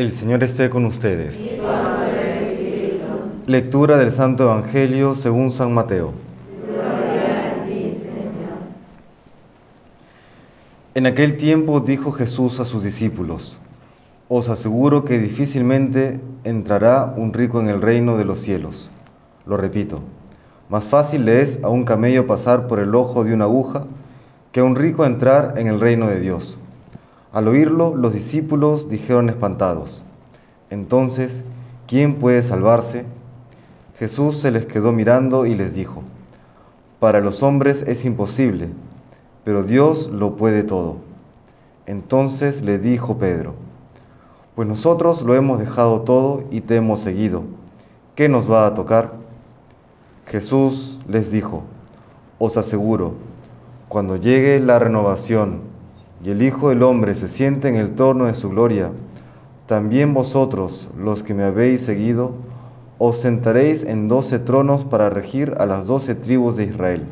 El Señor esté con ustedes. Lectura del Santo Evangelio según San Mateo. En aquel tiempo dijo Jesús a sus discípulos, Os aseguro que difícilmente entrará un rico en el reino de los cielos. Lo repito, más fácil le es a un camello pasar por el ojo de una aguja que a un rico entrar en el reino de Dios. Al oírlo, los discípulos dijeron espantados, Entonces, ¿quién puede salvarse? Jesús se les quedó mirando y les dijo, Para los hombres es imposible, pero Dios lo puede todo. Entonces le dijo Pedro, Pues nosotros lo hemos dejado todo y te hemos seguido. ¿Qué nos va a tocar? Jesús les dijo, Os aseguro, cuando llegue la renovación, y el Hijo del Hombre se siente en el torno de su gloria, también vosotros, los que me habéis seguido, os sentaréis en doce tronos para regir a las doce tribus de Israel.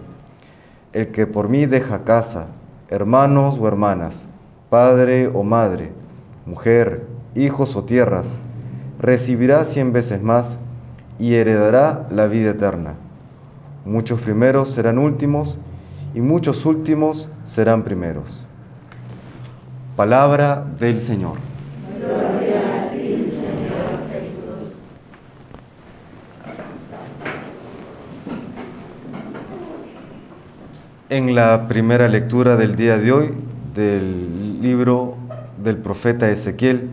El que por mí deja casa, hermanos o hermanas, padre o madre, mujer, hijos o tierras, recibirá cien veces más y heredará la vida eterna. Muchos primeros serán últimos y muchos últimos serán primeros. Palabra del Señor. En la primera lectura del día de hoy del libro del profeta Ezequiel,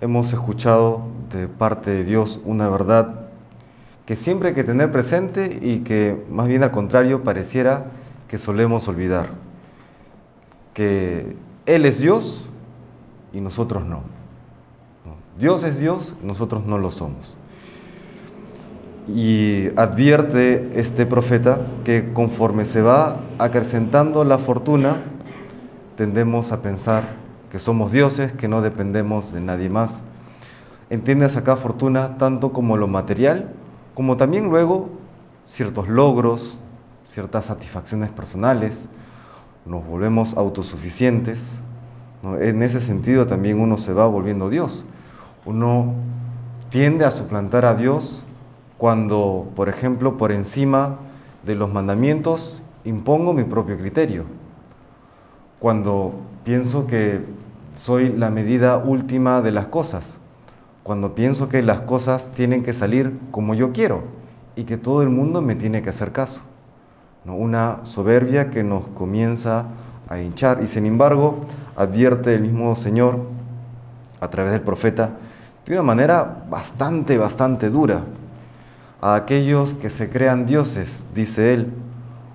hemos escuchado de parte de Dios una verdad que siempre hay que tener presente y que más bien al contrario pareciera que solemos olvidar. Que Él es Dios y nosotros no. Dios es Dios, nosotros no lo somos. Y advierte este profeta que conforme se va acrecentando la fortuna, tendemos a pensar que somos dioses, que no dependemos de nadie más. Entiendes acá fortuna tanto como lo material, como también luego ciertos logros, ciertas satisfacciones personales, nos volvemos autosuficientes. En ese sentido también uno se va volviendo Dios. Uno tiende a suplantar a Dios cuando, por ejemplo, por encima de los mandamientos impongo mi propio criterio. Cuando pienso que soy la medida última de las cosas. Cuando pienso que las cosas tienen que salir como yo quiero y que todo el mundo me tiene que hacer caso. Una soberbia que nos comienza a hinchar y sin embargo advierte el mismo Señor a través del profeta de una manera bastante, bastante dura. A aquellos que se crean dioses, dice él,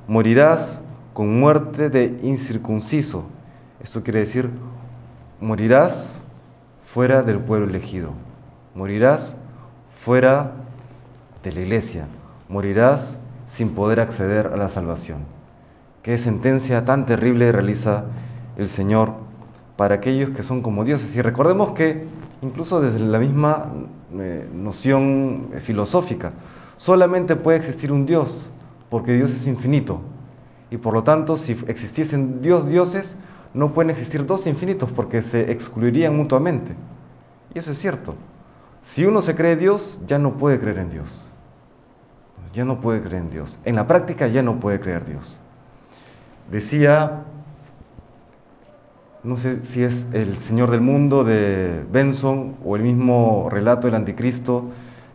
morirás con muerte de incircunciso. Esto quiere decir, morirás fuera del pueblo elegido, morirás fuera de la iglesia, morirás sin poder acceder a la salvación. Qué sentencia tan terrible realiza el Señor para aquellos que son como dioses. Y recordemos que incluso desde la misma eh, noción filosófica, solamente puede existir un Dios, porque Dios es infinito. Y por lo tanto, si existiesen Dios dioses, no pueden existir dos infinitos porque se excluirían mutuamente. Y eso es cierto. Si uno se cree Dios, ya no puede creer en Dios. Ya no puede creer en Dios. En la práctica ya no puede creer Dios. Decía no sé si es El Señor del Mundo de Benson o el mismo relato del Anticristo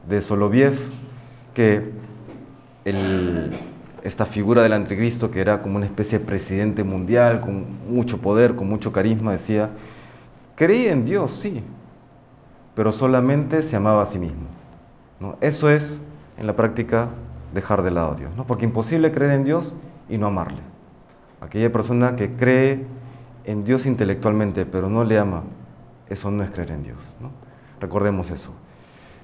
de Soloviev, que esta figura del Anticristo, que era como una especie de presidente mundial, con mucho poder, con mucho carisma, decía, creía en Dios, sí, pero solamente se amaba a sí mismo. ¿no? Eso es, en la práctica, dejar de lado a Dios, ¿no? porque imposible creer en Dios y no amarle. Aquella persona que cree en Dios intelectualmente, pero no le ama, eso no es creer en Dios. ¿no? Recordemos eso.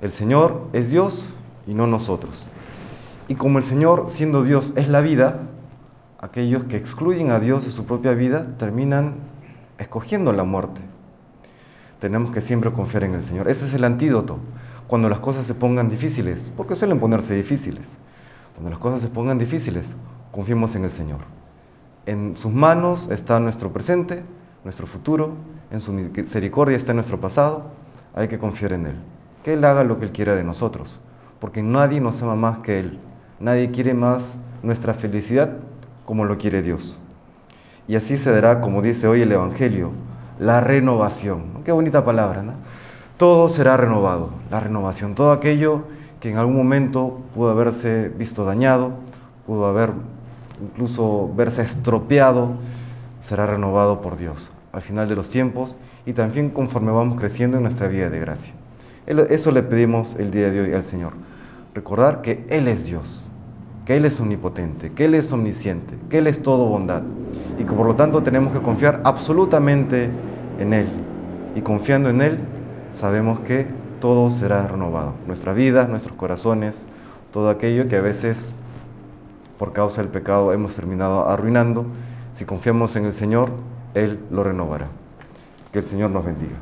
El Señor es Dios y no nosotros. Y como el Señor, siendo Dios, es la vida, aquellos que excluyen a Dios de su propia vida terminan escogiendo la muerte. Tenemos que siempre confiar en el Señor. Ese es el antídoto. Cuando las cosas se pongan difíciles, porque suelen ponerse difíciles. Cuando las cosas se pongan difíciles, confiemos en el Señor. En sus manos está nuestro presente, nuestro futuro, en su misericordia está nuestro pasado. hay que confiar en Él. Que Él haga lo que Él quiera de nosotros, porque nadie nos ama más que Él. Nadie quiere más nuestra felicidad como lo quiere Dios. Y así se dará, como dice hoy el Evangelio, la renovación. Qué bonita palabra, ¿no? Todo será renovado, la renovación. Todo aquello que en algún momento pudo haberse visto dañado, pudo haber incluso verse estropeado, será renovado por Dios al final de los tiempos y también conforme vamos creciendo en nuestra vida de gracia. Eso le pedimos el día de hoy al Señor. Recordar que Él es Dios, que Él es omnipotente, que Él es omnisciente, que Él es todo bondad y que por lo tanto tenemos que confiar absolutamente en Él. Y confiando en Él, sabemos que todo será renovado. Nuestra vida, nuestros corazones, todo aquello que a veces por causa del pecado hemos terminado arruinando, si confiamos en el Señor, Él lo renovará. Que el Señor nos bendiga.